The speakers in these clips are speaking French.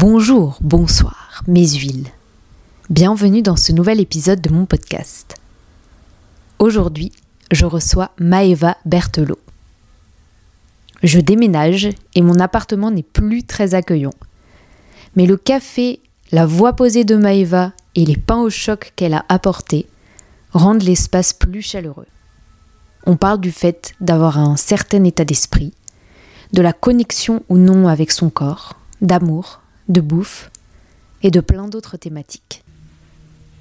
Bonjour, bonsoir, mes huiles. Bienvenue dans ce nouvel épisode de mon podcast. Aujourd'hui, je reçois Maeva Berthelot. Je déménage et mon appartement n'est plus très accueillant. Mais le café, la voix posée de Maeva et les pains au choc qu'elle a apportés rendent l'espace plus chaleureux. On parle du fait d'avoir un certain état d'esprit, de la connexion ou non avec son corps, d'amour, de bouffe et de plein d'autres thématiques.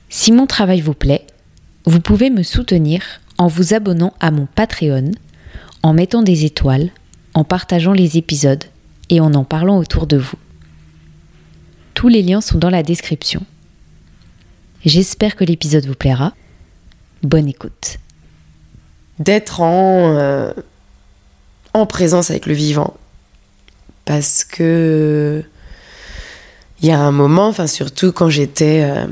Si mon travail vous plaît, vous pouvez me soutenir en vous abonnant à mon Patreon, en mettant des étoiles, en partageant les épisodes et en en parlant autour de vous. Tous les liens sont dans la description. J'espère que l'épisode vous plaira. Bonne écoute. D'être en, euh, en présence avec le vivant. Parce que il y a un moment, enfin surtout quand j'étais euh,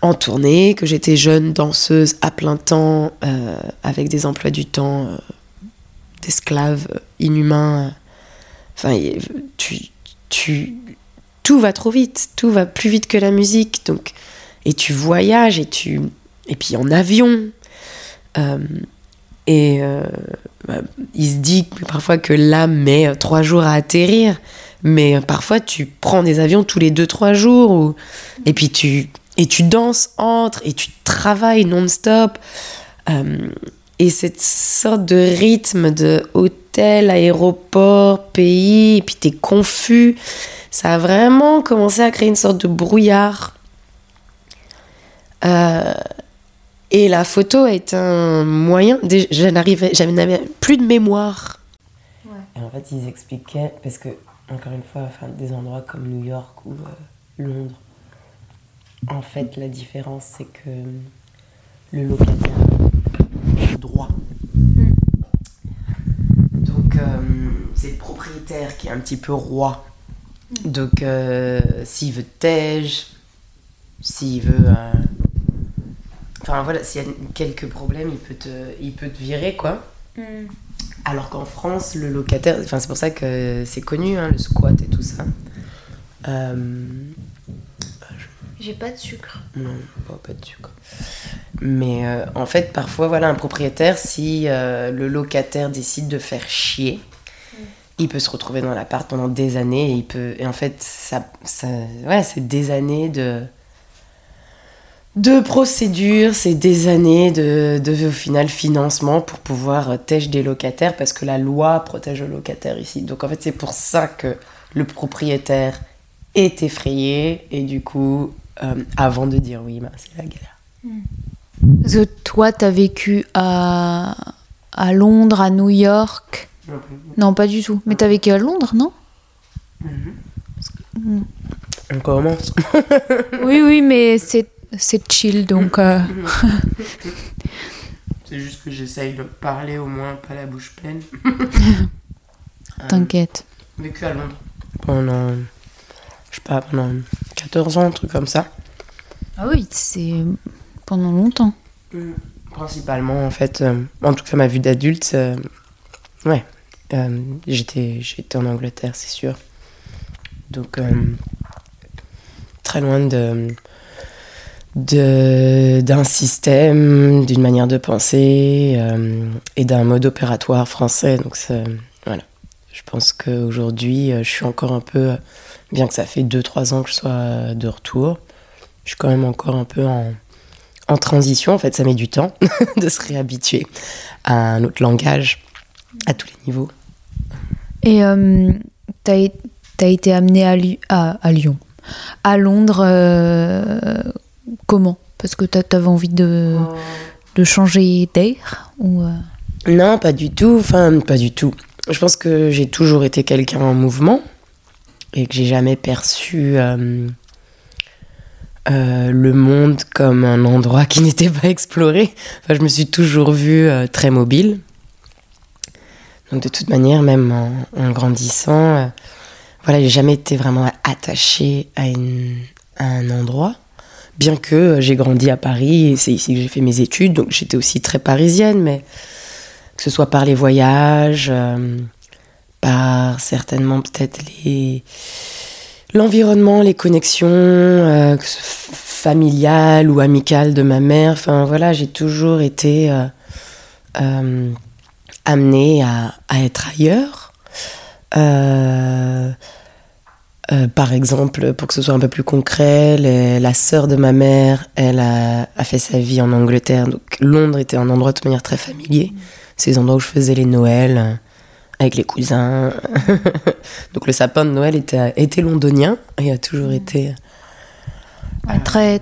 en tournée, que j'étais jeune danseuse à plein temps, euh, avec des emplois du temps euh, d'esclaves inhumains. Tu, tu, tout va trop vite, tout va plus vite que la musique, donc et tu voyages et tu et puis en avion. et bah, il se dit parfois que l'âme met trois jours à atterrir. Mais parfois, tu prends des avions tous les 2-3 jours, et puis tu, et tu danses entre, et tu travailles non-stop. Euh, et cette sorte de rythme de hôtel, aéroport, pays, et puis tu es confus, ça a vraiment commencé à créer une sorte de brouillard. Euh, et la photo est un moyen. Je n'avais plus de mémoire. Et en fait, ils expliquaient, parce que encore une fois, enfin, des endroits comme New York ou euh, Londres, en fait, la différence, c'est que le locataire a droit. Donc, euh, c'est le propriétaire qui est un petit peu roi. Donc, euh, s'il veut tège, s'il veut. Enfin, voilà, s'il y a quelques problèmes, il peut te, il peut te virer, quoi. Mm. Alors qu'en France, le locataire, enfin c'est pour ça que c'est connu, hein, le squat et tout ça. Euh, J'ai pas de sucre. Non, pas, de sucre. Mais euh, en fait, parfois, voilà, un propriétaire, si euh, le locataire décide de faire chier, mm. il peut se retrouver dans l'appart pendant des années et il peut. Et en fait, ça, ça ouais, c'est des années de de procédures, c'est des années de, au final financement pour pouvoir tèche des locataires parce que la loi protège le locataire ici. Donc en fait c'est pour ça que le propriétaire est effrayé et du coup euh, avant de dire oui, ben, c'est la galère. Hmm. Parce que toi tu as vécu à, à Londres, à New York? Non, pas du tout. Mais tu as vécu à Londres, non? On commence. oui, oui, mais c'est c'est chill donc. Euh. c'est juste que j'essaye de parler au moins, pas la bouche pleine. T'inquiète. Euh, vécu à Londres pendant, je sais pas, pendant 14 ans, un truc comme ça. Ah oui, c'est pendant longtemps. Mm. Principalement, en fait, euh, en tout cas, ma vue d'adulte, ouais, j'étais, j'étais en Angleterre, c'est sûr. Donc, très loin de d'un système, d'une manière de penser euh, et d'un mode opératoire français. Donc voilà, je pense qu'aujourd'hui, euh, je suis encore un peu, bien que ça fait 2-3 ans que je sois de retour, je suis quand même encore un peu en, en transition. En fait, ça met du temps de se réhabituer à un autre langage à tous les niveaux. Et euh, tu as, été amené à, à, à Lyon, à Londres comment Parce que tu avais envie de, changer d'air ou euh? Non, pas du tout. Enfin, pas du tout. Je pense que j'ai toujours été quelqu'un en mouvement et que j'ai jamais perçu euh, euh, le monde comme un endroit qui n'était pas exploré. Enfin, je me suis toujours vue très mobile. Donc de toute manière, même en, grandissant, voilà, j'ai jamais été vraiment attachée à un endroit bien que euh, j'ai grandi à Paris et c'est ici que j'ai fait mes études, donc j'étais aussi très parisienne, mais que ce soit par les voyages, euh, par certainement peut-être l'environnement, les connexions euh, familiales ou amicales de ma mère. Enfin voilà, j'ai toujours été amenée à, être ailleurs. Par exemple, pour que ce soit un peu plus concret, la sœur de ma mère, elle a, fait sa vie en Angleterre. Donc Londres était un endroit de manière très familier. C'est les endroits où je faisais les Noëls avec les cousins. Donc le sapin de Noël était, était londonien et a toujours mm. été. Très.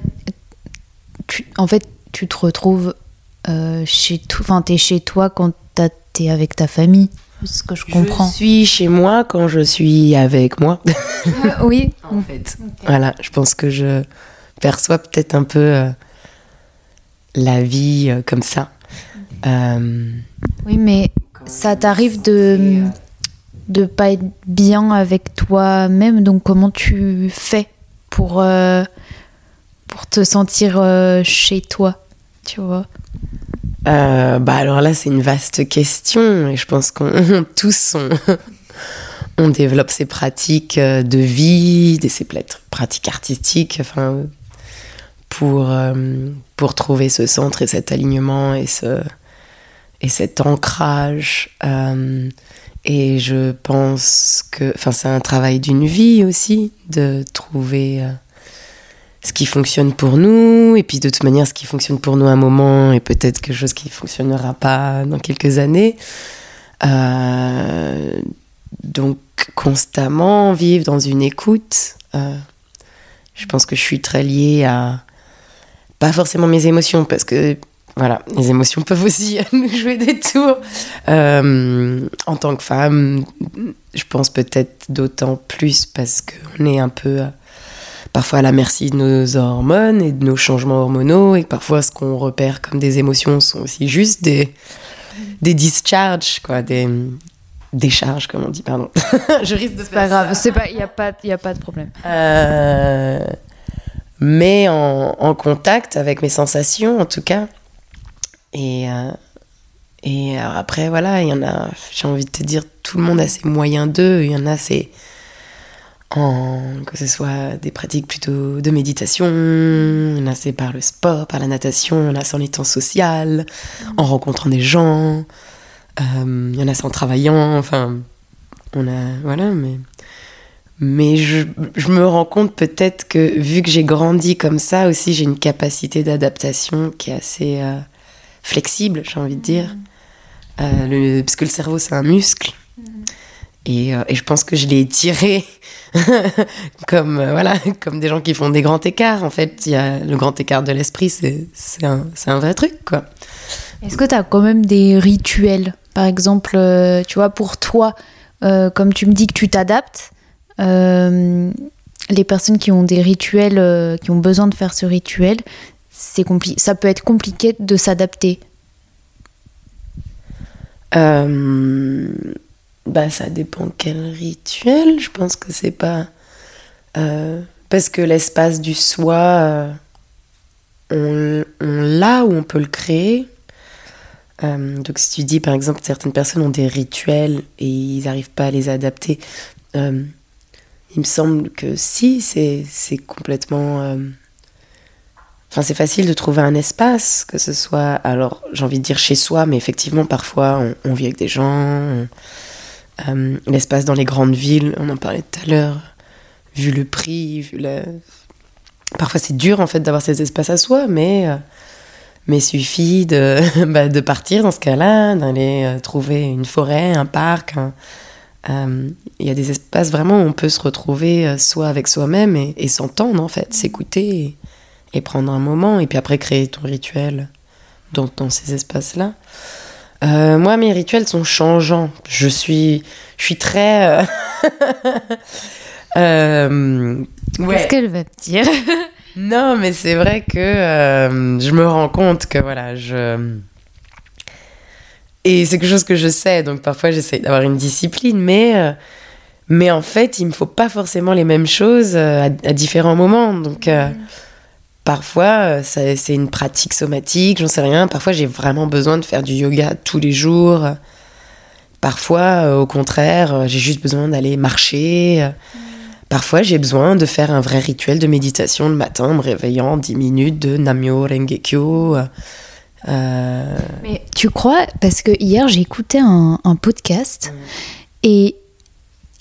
en fait, tu te retrouves euh, chez. Enfin, t'es chez toi quand t'es avec ta famille. Ce que je comprends. Je suis chez moi quand je suis avec moi. Ah, oui. en fait. Voilà, je pense que je perçois peut-être un peu euh, la vie euh, comme ça. Oui, mais ça t'arrive de de pas être bien avec toi-même, donc comment tu fais pour euh, pour te sentir euh, chez toi, tu vois? Euh, Bah alors là c'est une vaste question et je pense qu'on tous on, développe ces pratiques de vie, ces pratiques artistiques, enfin pour pour trouver ce centre et cet alignement et ce et cet ancrage. Euh, et je pense que, enfin, c'est un travail d'une vie aussi de trouver euh, ce qui fonctionne pour nous, et puis de toute manière, ce qui fonctionne pour nous à un moment, et peut-être quelque chose qui fonctionnera pas dans quelques années. Euh, donc, constamment vivre dans une écoute. je pense que je suis très liée à pas forcément mes émotions, parce que voilà, les émotions peuvent aussi nous jouer des tours. Euh, en tant que femme, je pense peut-être d'autant plus parce qu'on est un peu euh, parfois à la merci de nos hormones et de nos changements hormonaux et parfois ce qu'on repère comme des émotions sont aussi juste des, des discharges, quoi, des décharges, comme on dit, pardon. je risque de C'est pas grave, il n'y a, pas, a pas de problème. Euh, mais en, en contact avec mes sensations, en tout cas. Et, euh, et après, voilà, il y en a, j'ai envie de te dire, tout le monde a ses moyens d'eux. Il y en a, c'est en, que ce soit des pratiques plutôt de méditation, il y en a, c'est par le sport, par la natation, il y en a, c'est en étant social, en rencontrant des gens, euh, il y en a, c'est en travaillant, enfin, on a, voilà, mais. Mais je, je me rends compte peut-être que vu que j'ai grandi comme ça aussi, j'ai une capacité d'adaptation qui est assez, euh, flexible, j'ai envie de dire. Euh, le, parce que le cerveau, c'est un muscle. Et, euh, et, je pense que je l'ai étiré comme, euh, voilà, comme des gens qui font des grands écarts. En fait, il y a le grand écart de l'esprit, c'est un, un, vrai truc. quoi. Est-ce que tu as quand même des rituels? Par exemple, tu vois, pour toi, comme tu me dis que tu t'adaptes, les personnes qui ont des rituels, qui ont besoin de faire ce rituel, c'est ça peut être compliqué de s'adapter euh, bah ça dépend quel rituel je pense que c'est pas euh, parce que l'espace du soi euh, on, l'a ou on peut le créer donc si tu dis par exemple certaines personnes ont des rituels et ils n'arrivent pas à les adapter il me semble que si c'est complètement Enfin, c'est facile de trouver un espace, que ce soit, alors j'ai envie de dire chez soi, mais effectivement, parfois, on, vit avec des gens. Euh, l'espace dans les grandes villes, on en parlait tout à l'heure, vu le prix, vu la... Parfois, c'est dur, en fait, d'avoir ces espaces à soi, mais, euh, mais suffit de, bah, de partir dans ce cas-là, d'aller euh, trouver une forêt, un parc. Il y a des espaces vraiment où on peut se retrouver soit avec soi-même et, et s'entendre, en fait, s'écouter et prendre un moment et puis après créer ton rituel dans ces espaces-là. Euh, moi, mes rituels sont changeants. Je suis, je suis très. Euh, euh, Qu'est-ce qu'elle va te dire? Non, mais c'est vrai que je me rends compte que voilà, je. Et c'est quelque chose que je sais, donc parfois j'essaie d'avoir une discipline, mais. mais en fait, il me faut pas forcément les mêmes choses à, différents moments. Donc. Parfois, euh, c'est une pratique somatique, j'en sais rien. Parfois, j'ai vraiment besoin de faire du yoga tous les jours. Parfois, euh, au contraire, euh, j'ai juste besoin d'aller marcher. parfois j'ai besoin de faire un vrai rituel de méditation le matin en me réveillant 10 minutes de Namyo Rengekyo. Euh... Mais tu crois, parce que hier j'ai écouté un, podcast et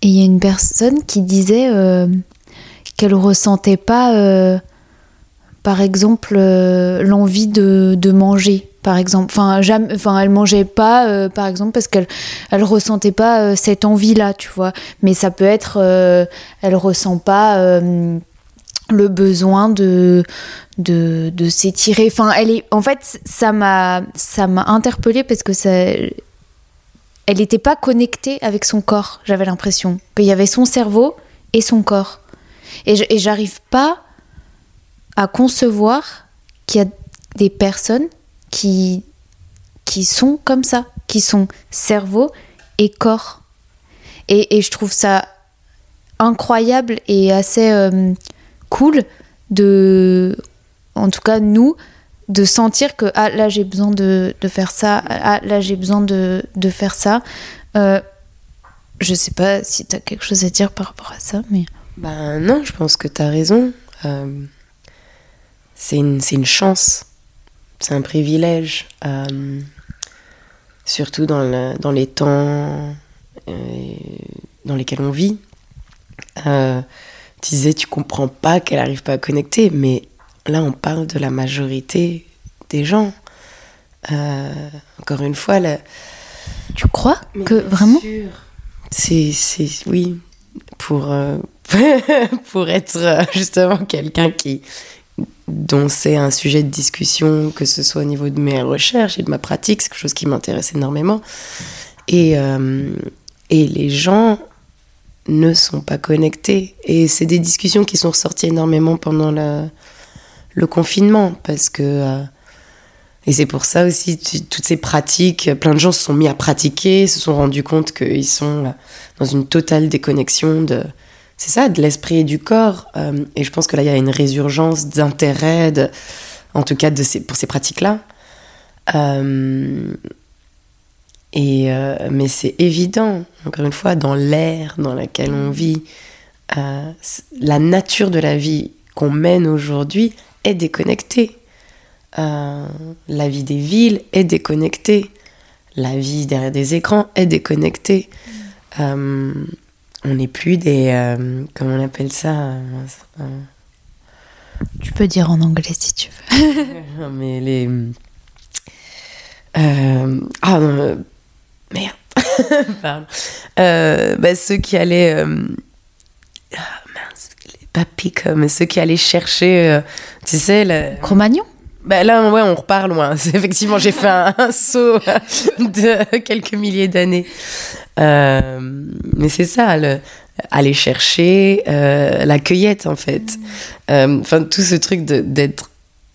il y a une personne qui disait euh, qu'elle ressentait pas, euh, par exemple, euh, l'envie de, de, manger par exemple. Enfin, enfin, elle mangeait pas, euh, par exemple, parce qu'elle, elle ressentait pas euh, cette envie-là, tu vois. Mais ça peut être, elle ressent pas le besoin de, de, de s'étirer. Enfin, elle est, en fait, ça m'a, ça m'a interpellée parce que ça, elle n'était pas connectée avec son corps. J'avais l'impression qu'il y avait son cerveau et son corps. Et j'arrive pas à concevoir qu'il y a des personnes qui, qui sont comme ça, qui sont cerveau et corps. Et, et je trouve ça incroyable et assez euh, cool de, en tout cas nous, de sentir que ah, là j'ai besoin de, de, faire ça, ah, là j'ai besoin de, de, faire ça. Euh, je sais pas si tu as quelque chose à dire par rapport à ça, mais... Ben non, je pense que tu as raison. Euh, c'est une, une chance c'est un privilège, euh, surtout dans, le, dans, les temps euh, dans lesquels on vit. Euh, tu disais, tu comprends pas qu'elle n'arrive pas à connecter, mais là, on parle de la majorité des gens. Encore une fois, tu crois que vraiment C'est, oui, pour pour être justement quelqu'un qui dont c'est un sujet de discussion, que ce soit au niveau de mes recherches et de ma pratique, c'est quelque chose qui m'intéresse énormément. Et, euh, et les gens ne sont pas connectés. Et c'est des discussions qui sont ressorties énormément pendant le, confinement, parce que... Euh, et c'est pour ça aussi, toutes ces pratiques, plein de gens se sont mis à pratiquer, se sont rendus compte qu'ils sont dans une totale déconnexion de, c'est ça, de l'esprit et du corps. Euh, et je pense que là, il y a une résurgence d'intérêt, en tout cas pour ces pratiques-là. Euh, euh, mais c'est évident, encore une fois, dans l'ère dans laquelle on vit, la nature de la vie qu'on mène aujourd'hui est déconnectée. la vie des villes est déconnectée. La vie derrière des écrans est déconnectée on n'est plus des. Euh, comment on appelle ça euh, Tu peux dire en anglais si tu veux. mais les. Euh, ah non, merde. Pardon. Bah, ceux qui allaient. Ah, mince, les papis, comme ceux qui allaient chercher. tu sais, le. Cro-Magnon? Bah là, ouais, on repart loin. Effectivement, j'ai fait un, saut de quelques milliers d'années. Euh, mais c'est ça, le, aller chercher euh, la cueillette, en fait. Euh, enfin, tout ce truc d'être,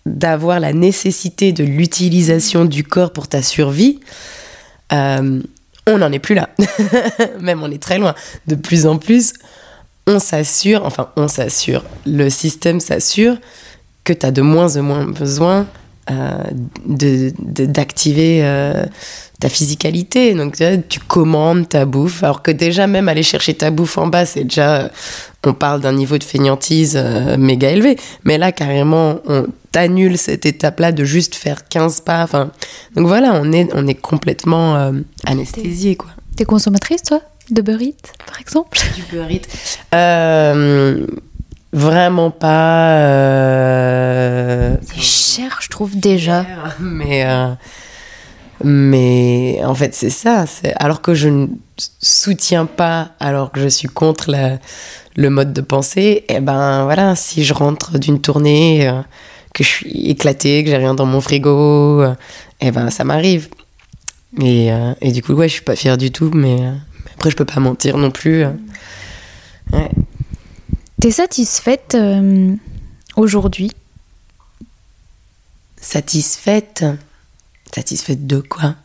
d'avoir la nécessité de l'utilisation du corps pour ta survie. on n'en est plus là. Même on est très loin. De plus en plus, on s'assure, enfin, on s'assure, le système s'assure que tu as de moins en moins besoin euh, d'activer euh, ta physicalité. Donc tu commandes ta bouffe, alors que déjà même aller chercher ta bouffe en bas, c'est déjà, on parle d'un niveau de fainéantise euh, méga élevé. Mais là, carrément, on t'annule cette étape-là de juste faire 15 pas. Enfin, donc voilà, on est, on est complètement anesthésié. quoi. T'es consommatrice, toi de Burrit, par exemple? Du Burrit Vraiment pas. Euh, c'est cher, je trouve déjà. Mais, euh, mais en fait, c'est ça. Alors que je ne soutiens pas, alors que je suis contre le mode de pensée, et eh ben voilà, si je rentre d'une tournée, euh, que je suis éclatée, que j'ai rien dans mon frigo, et eh ben ça m'arrive. Et, et, du coup, ouais, je suis pas fière du tout, mais, après, je peux pas mentir non plus. Ouais. T'es satisfaite euh, aujourd'hui? Satisfaite? Satisfaite de quoi?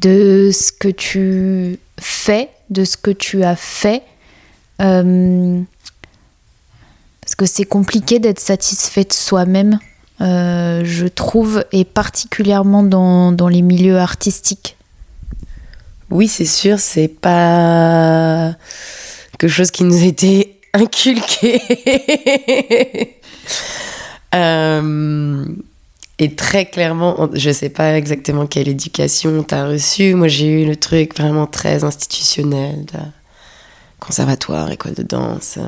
De ce que tu fais, de ce que tu as fait. Euh, parce que c'est compliqué d'être satisfaite soi-même, euh, je trouve, et particulièrement dans, dans les milieux artistiques. Oui, c'est sûr, c'est pas quelque chose qui nous était inculqué. Euh, et très clairement, je sais pas exactement quelle éducation t'as reçue. Moi, j'ai eu le truc vraiment très institutionnel, conservatoire, école de danse.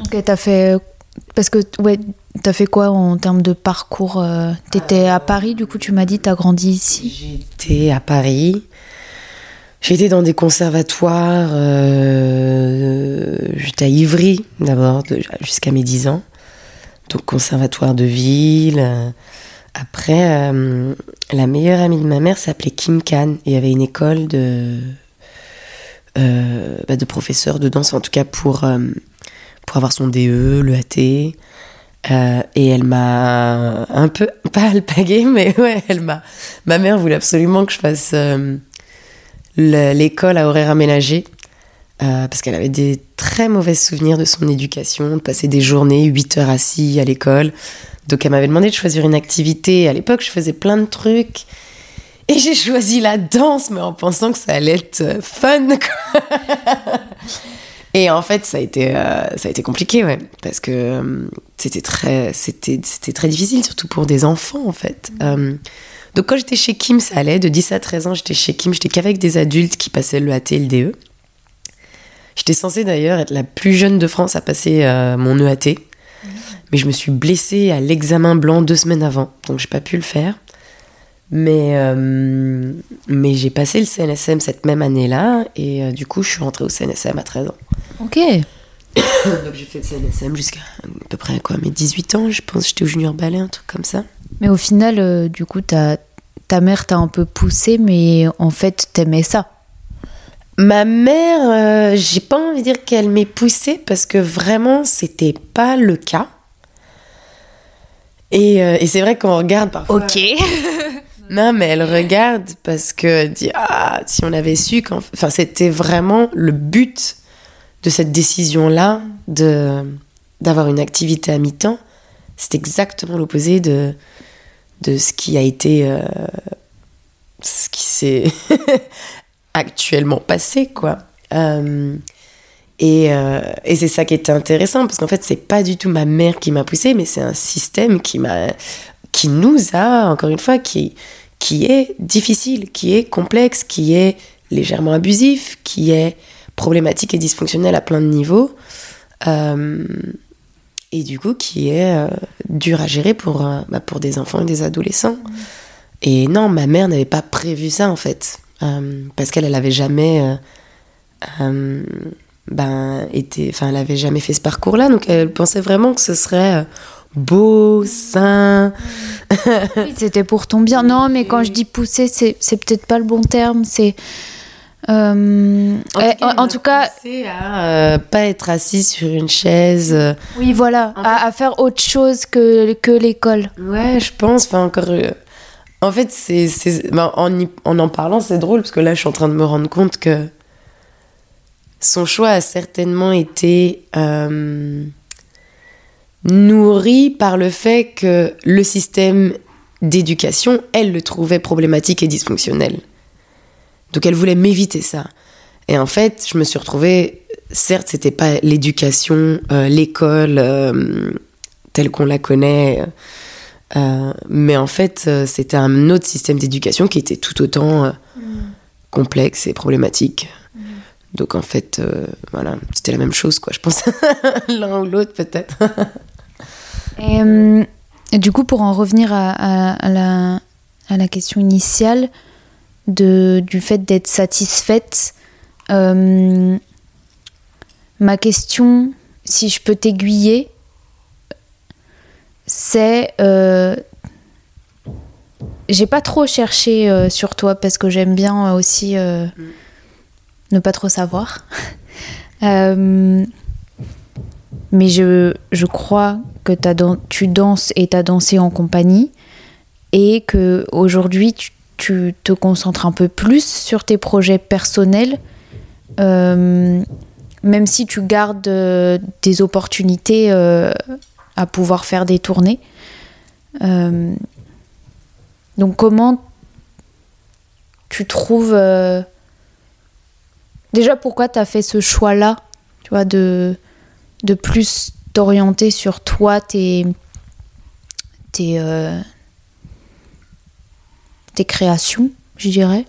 Ok, t'as fait. Parce que, ouais, t'as fait quoi en termes de parcours euh, T'étais à Paris, du coup, tu m'as dit, t'as grandi ici? J'étais à Paris. J'étais dans des conservatoires. Euh, j'étais à Ivry, d'abord, jusqu'à mes 10 ans. Donc, conservatoire de ville. Après, euh, la meilleure amie de ma mère s'appelait Kim Khan et avait une école de, euh, bah, de professeurs de danse, en tout cas pour, euh, pour avoir son DE, le AT. et elle m'a un peu, pas alpagué, mais ouais, elle m'a. Ma mère voulait absolument que je fasse l'école à horaire aménagé. Parce qu'elle avait des très mauvais souvenirs de son éducation, de passer des journées 8 heures assis à l'école, donc elle m'avait demandé de choisir une activité. À l'époque, je faisais plein de trucs. Et j'ai choisi la danse, mais en pensant que ça allait être euh, fun. et en fait, ça a été, euh, ça a été compliqué, ouais. Parce que euh, c'était très, c'était, c'était très difficile, surtout pour des enfants, en fait. donc quand j'étais chez Kim, ça allait. De 10 à 13 ans, j'étais chez Kim. J'étais qu'avec des adultes qui passaient le AT et le DE. J'étais censée d'ailleurs être la plus jeune de France à passer mon EAT mais je me suis blessée à l'examen blanc deux semaines avant, donc j'ai pas pu le faire. Mais, euh, mais j'ai passé le CNSM cette même année-là, et euh, du coup, je suis rentrée au CNSM à 13 ans. Ok. donc j'ai fait le CNSM jusqu'à à peu près quoi, mes 18 ans, je pense, j'étais au junior ballet, un truc comme ça. Mais au final, euh, du coup, ta, ta mère t'a un peu poussée, mais en fait, t'aimais ça. Ma mère, j'ai pas envie de dire qu'elle m'ait poussée parce que vraiment, c'était pas le cas. Euh, et, c'est vrai qu'on regarde parfois. Ok. non, mais elle regarde parce que dit ah si on avait su quand, enfin c'était vraiment le but de cette décision là de d'avoir une activité à mi-temps. C'est exactement l'opposé de de ce qui a été euh, ce qui s'est actuellement passé quoi. Euh, euh, et, c'est ça qui était intéressant, parce qu'en fait, c'est pas du tout ma mère qui m'a poussée, mais c'est un système qui, m'a, qui nous a, encore une fois, qui, qui est difficile, qui est complexe, qui est légèrement abusif, qui est problématique et dysfonctionnel à plein de niveaux, euh, et du coup, qui est dur à gérer pour, bah, pour des enfants et des adolescents. Et non, ma mère n'avait pas prévu ça, en fait, parce qu'elle, elle avait jamais ben, était, enfin, elle avait jamais fait ce parcours-là, donc elle pensait vraiment que ce serait euh, beau, sain. oui, c'était pour ton bien. Non, mais quand je dis pousser, c'est, c'est peut-être pas le bon terme. C'est euh, en, tout cas, à euh, pas être assis sur une chaise. Oui, voilà, à, faire autre chose que, que l'école. Ouais, je pense. Enfin, encore. En fait, c'est, ben, en, en en parlant, c'est drôle parce que là, je suis en train de me rendre compte que son choix a certainement été euh, nourri par le fait que le système d'éducation, elle le trouvait problématique et dysfonctionnel. Donc elle voulait m'éviter ça. Et en fait, je me suis retrouvée, certes, c'était pas l'éducation, euh, l'école euh, telle qu'on la connaît, mais en fait, c'était un autre système d'éducation qui était tout autant mm. complexe et problématique. Donc en fait, euh, voilà, c'était la même chose, quoi, je pense. L'un ou l'autre, peut-être. Euh, et, du coup, pour en revenir à, la, à la, question initiale de, du fait d'être satisfaite, euh, ma question, si je peux t'aiguiller, c'est j'ai pas trop cherché sur toi parce que j'aime bien aussi mm ne pas trop savoir. Euh, mais je, je, crois que tu danses et tu as dansé en compagnie et que aujourd'hui tu, tu, te concentres un peu plus sur tes projets personnels, euh, même si tu gardes euh, des opportunités à pouvoir faire des tournées. donc comment tu trouves Déjà, pourquoi tu as fait ce choix-là, tu vois, de, de plus t'orienter sur toi, tes, tes, euh, tes créations, je dirais?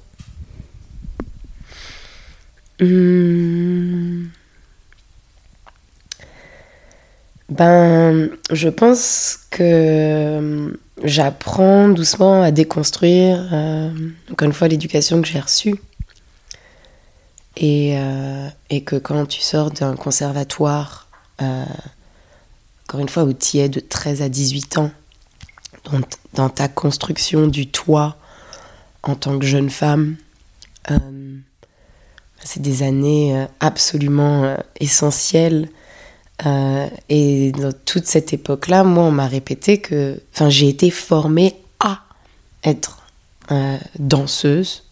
Hum. Ben, je pense que j'apprends doucement à déconstruire, euh, encore une fois, l'éducation que j'ai reçue. Et, euh, et, que quand tu sors d'un conservatoire, euh, encore une fois, où tu es de 13 à 18 ans, dans, dans, ta construction du toit en tant que jeune femme, euh, c'est des années absolument essentielles euh, et dans toute cette époque-là, moi, on m'a répété que, enfin, j'ai été formée à être euh, danseuse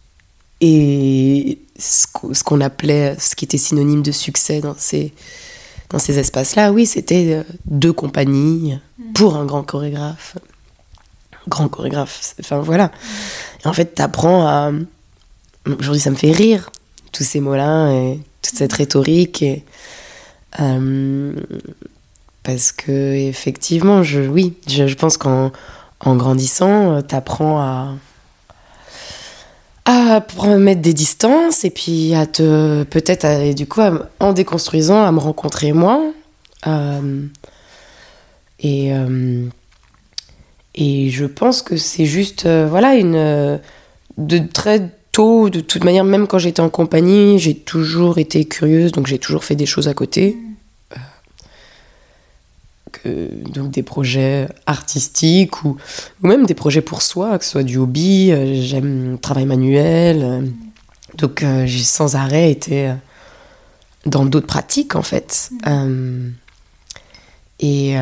et ce qu'on appelait, ce qui était synonyme de succès dans ces, dans ces espaces-là, oui, c'était euh, deux compagnies pour un grand chorégraphe. Grand chorégraphe, enfin voilà. Et en fait, t'apprends à. Aujourd'hui, ça me fait rire, tous ces mots-là et toute cette rhétorique. Et, parce que effectivement, je, oui, je, pense qu'en en grandissant, tu apprends à, à mettre des distances et puis à te peut-être du coup en déconstruisant à me rencontrer moi. Euh, et euh, et je pense que c'est juste euh, voilà une de très tôt de toute manière même quand j'étais en compagnie j'ai toujours été curieuse donc j'ai toujours fait des choses à côté donc des projets artistiques ou, ou, même des projets pour soi, que ce soit du hobby, euh, j'aime le travail manuel. Euh, donc euh, j'ai sans arrêt été dans d'autres pratiques en fait. Mm. et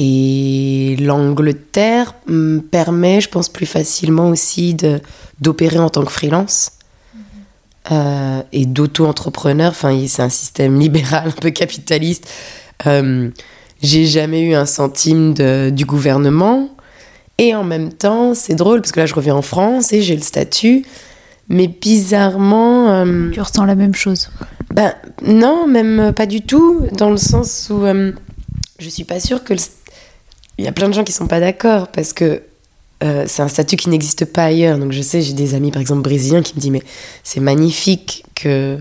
et l'Angleterre me permet, je pense, plus facilement aussi d'opérer en tant que freelance. Mm. et d'auto-entrepreneur. Enfin, c'est un système libéral, un peu capitaliste, euh, j'ai jamais eu un centime de, du gouvernement. Et en même temps, c'est drôle parce que là, je reviens en France et j'ai le statut. Mais bizarrement. Euh, tu ressens la même chose Ben non, même pas du tout. Dans le sens où euh, je suis pas sûre que. Il y a plein de gens qui sont pas d'accord parce que euh, c'est un statut qui n'existe pas ailleurs. Donc je sais, j'ai des amis par exemple brésiliens qui me disent mais c'est magnifique que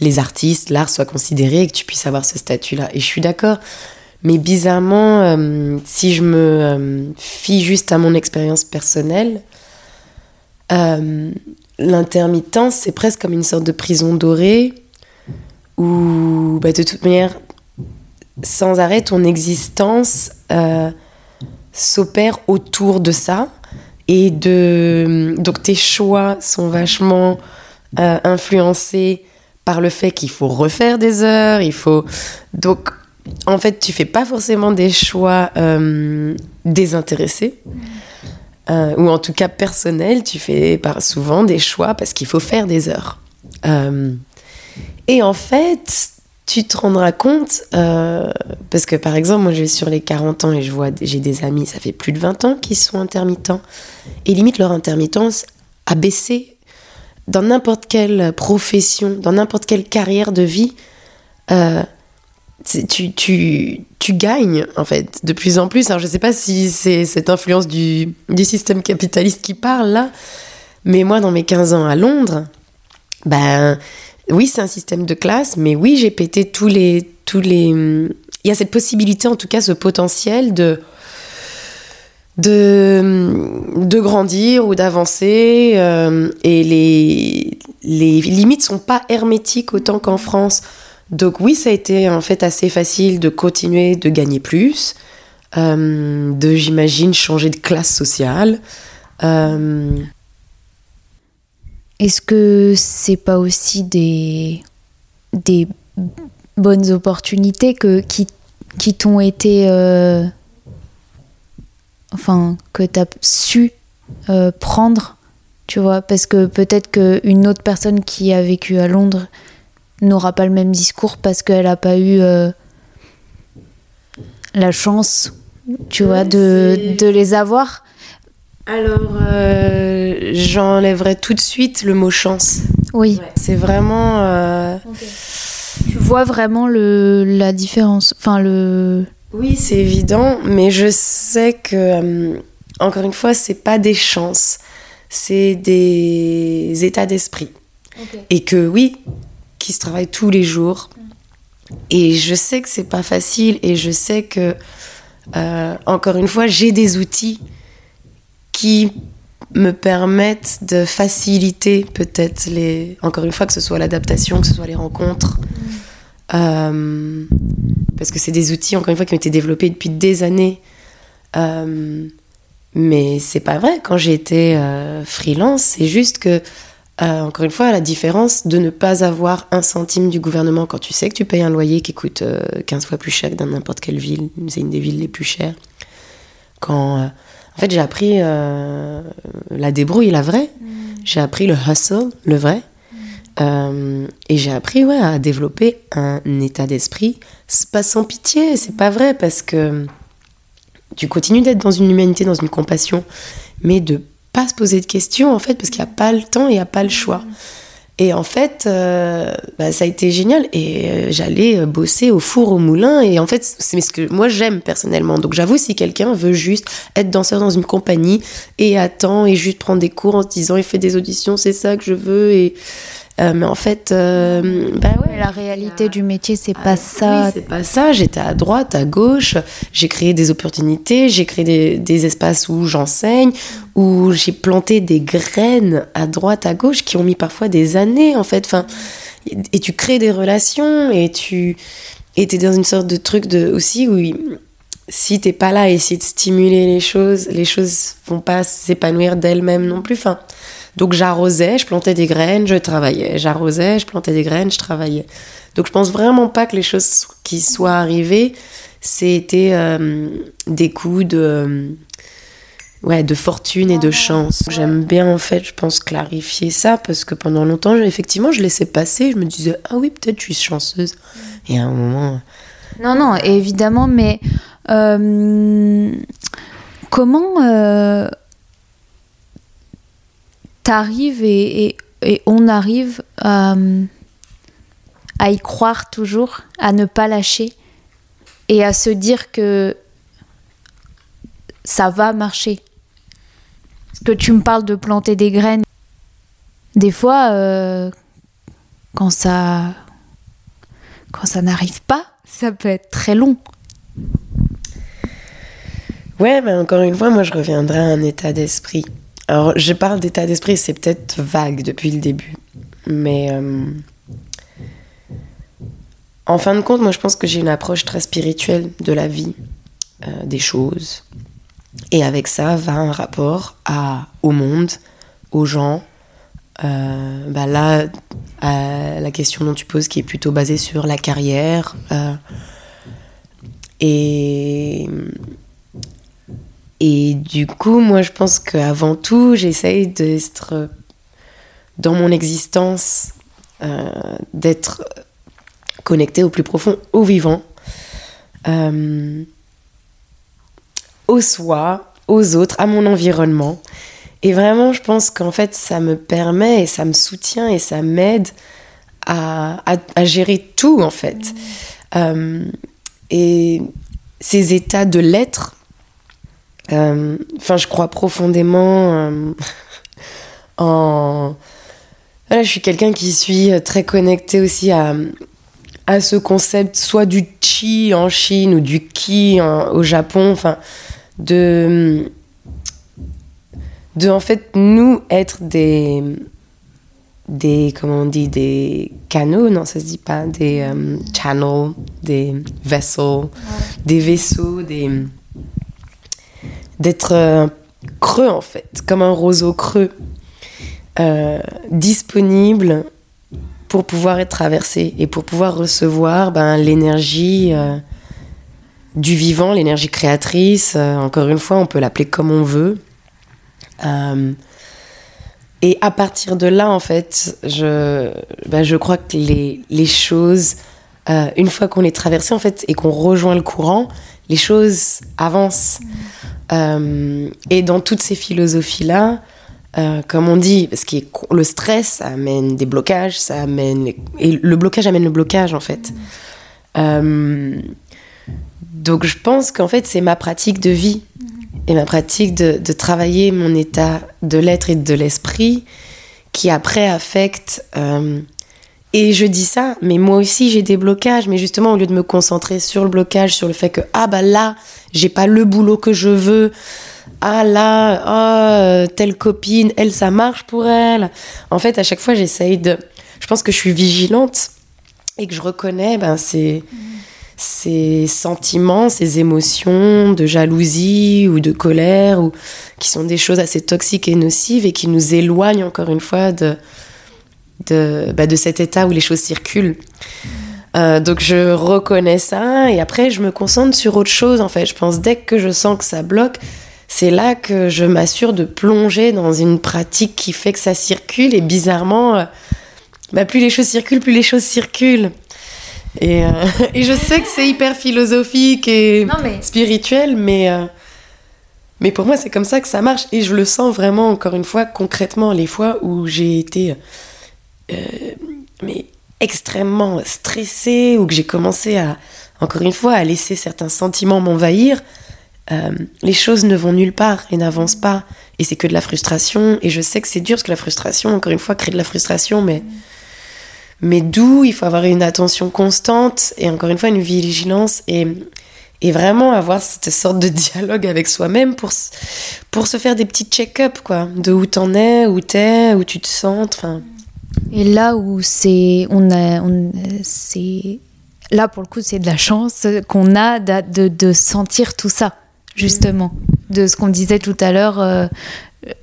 les artistes, l'art soit considéré et que tu puisses avoir ce statut-là. Et je suis d'accord. Mais bizarrement, euh, si je me euh, fie juste à mon expérience personnelle, euh, l'intermittence, c'est presque comme une sorte de prison dorée où, bah, de toute manière, sans arrêt, ton existence s'opère autour de ça. Et de... donc tes choix sont vachement influencés par le fait qu'il faut refaire des heures, il faut... Donc, en fait, tu fais pas forcément des choix euh, désintéressés, euh, ou en tout cas personnels, tu fais souvent des choix parce qu'il faut faire des heures. Euh, et en fait, tu te rendras compte, parce que par exemple, moi je vais sur les 40 ans et je vois, j'ai des amis, ça fait plus de 20 ans qui sont intermittents, et limite leur intermittence a baissé dans n'importe quelle profession, dans n'importe quelle carrière de vie, euh, tu, tu, tu, gagnes en fait de plus en plus. Alors je ne sais pas si c'est cette influence du, du, système capitaliste qui parle là, mais moi dans mes 15 ans à Londres, ben oui c'est un système de classe, mais oui j'ai pété tous les... Tous les... Il y a cette possibilité en tout cas, ce potentiel de de, de grandir ou d'avancer euh, et les, les limites sont pas hermétiques autant qu'en France. Donc oui, ça a été en fait assez facile de continuer de gagner plus, euh, de j'imagine changer de classe sociale. Euh, Est-ce que c'est pas aussi des, des bonnes opportunités que, qui, qui t'ont été enfin, que tu as su euh, prendre, tu vois, parce que peut-être qu'une autre personne qui a vécu à Londres n'aura pas le même discours parce qu'elle n'a pas eu euh, la chance, tu vois, de, de, les avoir. Alors, euh, j'enlèverai tout de suite le mot chance. Oui. C'est vraiment. Tu vois vraiment le, la différence. Enfin, le. Oui, c'est évident, mais je sais que, euh, encore une fois, c'est pas des chances, c'est des états d'esprit. Et que oui, qui se travaillent tous les jours. Et je sais que c'est pas facile, et je sais que, euh, encore une fois, j'ai des outils qui me permettent de faciliter peut-être les. Encore une fois, que ce soit l'adaptation, que ce soit les rencontres. Euh, parce que c'est des outils, encore une fois, qui ont été développés depuis des années. Euh, mais c'est pas vrai. Quand j'ai été euh, freelance, c'est juste que, euh, encore une fois, la différence de ne pas avoir un centime du gouvernement quand tu sais que tu payes un loyer qui coûte 15 fois plus cher que dans n'importe quelle ville. C'est une des villes les plus chères. Quand. en fait, j'ai appris la débrouille, la vraie. Mm. J'ai appris le hustle, le vrai. Euh, et j'ai appris ouais, à développer un état d'esprit pas sans pitié, c'est pas vrai parce que tu continues d'être dans une humanité, dans une compassion, mais de pas se poser de questions en fait parce qu'il n'y a pas le temps et il n'y a pas le choix. Et en fait, euh, bah, ça a été génial. Et euh, j'allais bosser au four, au moulin. Et en fait, c'est ce que moi j'aime personnellement. Donc j'avoue, si quelqu'un veut juste être danseur dans une compagnie et attend et juste prendre des cours en se disant il fait des auditions, c'est ça que je veux. Euh, mais en fait, euh, bah ouais, la réalité du métier, c'est pas ah, ça. Oui, c'est pas ça. J'étais à droite, à gauche. J'ai créé des opportunités. J'ai créé des, des, espaces où j'enseigne, où j'ai planté des graines à droite, à gauche, qui ont mis parfois des années, en fait. Enfin, et tu crées des relations et tu es dans une sorte de truc de aussi où si t'es pas là à essayer de stimuler les choses, les choses vont pas s'épanouir d'elles-mêmes non plus. Enfin, donc j'arrosais, je plantais des graines, je travaillais. J'arrosais, je plantais des graines, je travaillais. Donc je pense vraiment pas que les choses qui soient arrivées, c'était euh, des coups de, euh, ouais, de fortune et de chance. J'aime bien en fait, je pense, clarifier ça parce que pendant longtemps, effectivement, je laissais passer. Je me disais, ah oui, peut-être je suis chanceuse. Et à un moment... Non, non, évidemment, mais euh, comment t'arrives et, et, on arrive à, à y croire toujours, à ne pas lâcher et à se dire que ça va marcher. Parce que tu me parles de planter des graines. Des fois, euh, quand ça, quand ça n'arrive pas, ça peut être très long. Ouais, mais encore une fois, moi je reviendrai à un état d'esprit. Alors, je parle d'état d'esprit, c'est peut-être vague depuis le début. Mais euh, en fin de compte, moi, je pense que j'ai une approche très spirituelle de la vie, euh, des choses. Et avec ça va un rapport à, au monde, aux gens. Euh, bah là, à la question dont tu poses, qui est plutôt basée sur la carrière. et et du coup, moi, je pense qu'avant tout, j'essaye d'être dans mon existence, euh, d'être connecté au plus profond, au vivant, euh, au soi, aux autres, à mon environnement. Et vraiment, je pense qu'en fait, ça me permet et ça me soutient et ça m'aide à, à, gérer tout, en fait. Mmh. Euh, et ces états de l'être, enfin, je crois profondément euh, en. Voilà, je suis quelqu'un qui suis très connecté aussi à, à ce concept, soit du chi en Chine ou du ki au Japon, enfin, de. de en fait nous être des des comment on dit des canaux non ça se dit pas des euh, channels des vessels des vaisseaux des d'être euh, creux en fait, comme un roseau creux, euh, disponible pour pouvoir être traversé et pour pouvoir recevoir ben, l'énergie euh, du vivant, l'énergie créatrice. encore une fois, on peut l'appeler comme on veut. et à partir de là, en fait, je, ben, je crois que les, les choses, une fois qu'on est traversé en fait et qu'on rejoint le courant, les choses avancent. Euh, et dans toutes ces philosophies-là, euh, comme on dit, parce que le stress, amène des blocages, ça amène. Et le blocage amène le blocage, en fait. Euh, donc, je pense qu'en fait, c'est ma pratique de vie et ma pratique de travailler mon état de l'être et de l'esprit qui après affecte. Et je dis ça, mais moi aussi j'ai des blocages, mais justement au lieu de me concentrer sur le blocage, sur le fait que ah bah là j'ai pas le boulot que je veux, ah là, oh, telle copine, elle, ça marche pour elle. En fait, à chaque fois, j'essaye de. Je pense que je suis vigilante et que je reconnais ben, ces, ces sentiments, ces émotions de jalousie ou de colère, ou, qui sont des choses assez toxiques et nocives et qui nous éloignent encore une fois de, de, bah, de cet état où les choses circulent. Euh, donc je reconnais ça et après je me concentre sur autre chose en fait. Je pense dès que je sens que ça bloque, c'est là que je m'assure de plonger dans une pratique qui fait que ça circule et bizarrement, euh, bah, plus les choses circulent, plus les choses circulent. Et, euh, et je sais que c'est hyper philosophique et spirituel, mais, mais pour moi c'est comme ça que ça marche et je le sens vraiment encore une fois concrètement les fois où j'ai été mais extrêmement stressée ou que j'ai commencé à encore une fois à laisser certains sentiments m'envahir euh, les choses ne vont nulle part et n'avancent pas. Et c'est que de la frustration. Et je sais que c'est dur parce que la frustration, encore une fois, crée de la frustration, mais, mais d'où il faut avoir une attention constante et encore une fois une vigilance et, et vraiment avoir cette sorte de dialogue avec soi-même pour, pour se faire des petits check-up, quoi, de où t'en es, où t'es, où tu te sens. Enfin. Et là où c'est. On a, on, c'est là pour le coup c'est de la chance qu'on a de, de, sentir tout ça justement, de ce qu'on disait tout à l'heure, euh,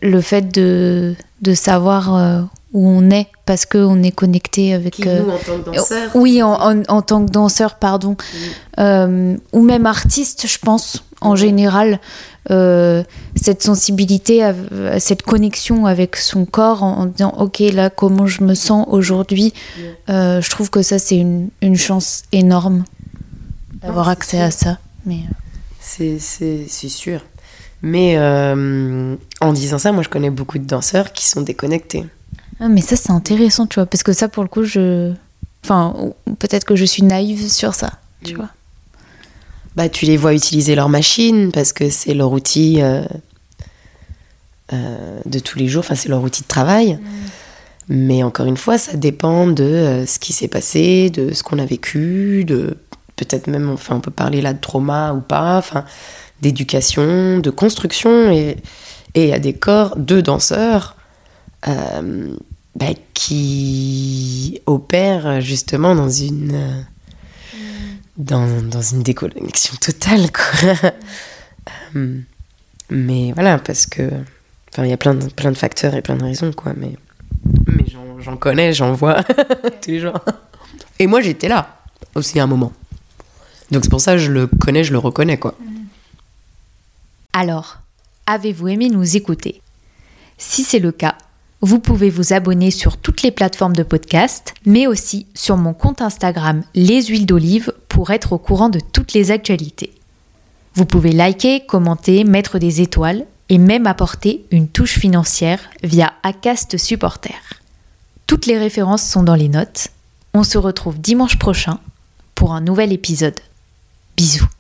le fait de, de savoir euh, où on est parce qu'on est connecté avec. Qui, nous, en tant que danseur. Oui, en, en, tant que danseur, pardon. Euh, ou même artiste, je pense, en général. cette sensibilité, cette connexion avec son corps en, disant ok là comment je me sens aujourd'hui, je trouve que ça c'est une, une, chance énorme d'avoir accès à ça. Mais c'est sûr. Mais euh, en disant ça, moi je connais beaucoup de danseurs qui sont déconnectés. Ah, mais ça c'est intéressant, tu vois, parce que ça pour le coup, je. Enfin, peut-être que je suis naïve sur ça, tu mm. vois. Bah, tu les vois utiliser leur machine parce que c'est leur outil euh, euh, de tous les jours, enfin, c'est leur outil de travail. Mm. Mais encore une fois, ça dépend de ce qui s'est passé, de ce qu'on a vécu, de peut-être même, enfin, on peut parler là de trauma ou pas, enfin, d'éducation, de construction, et il y a des corps de danseurs euh, bah, qui opèrent justement dans une, dans, dans, une déconnexion totale, quoi. Euh, mais voilà, parce que, enfin, il y a plein de, plein de facteurs et plein de raisons, quoi, mais, mais j'en connais, j'en vois tous les jours. Et moi, j'étais là aussi à un moment. Donc c'est pour ça que je le connais, je le reconnais, quoi. Alors, avez-vous aimé nous écouter? Si c'est le cas, vous pouvez vous abonner sur toutes les plateformes de podcast, mais aussi sur mon compte Instagram Les Huiles d'Olive pour être au courant de toutes les actualités. Vous pouvez liker, commenter, mettre des étoiles et même apporter une touche financière via Acast Supporter. Toutes les références sont dans les notes. On se retrouve dimanche prochain pour un nouvel épisode. Bisous.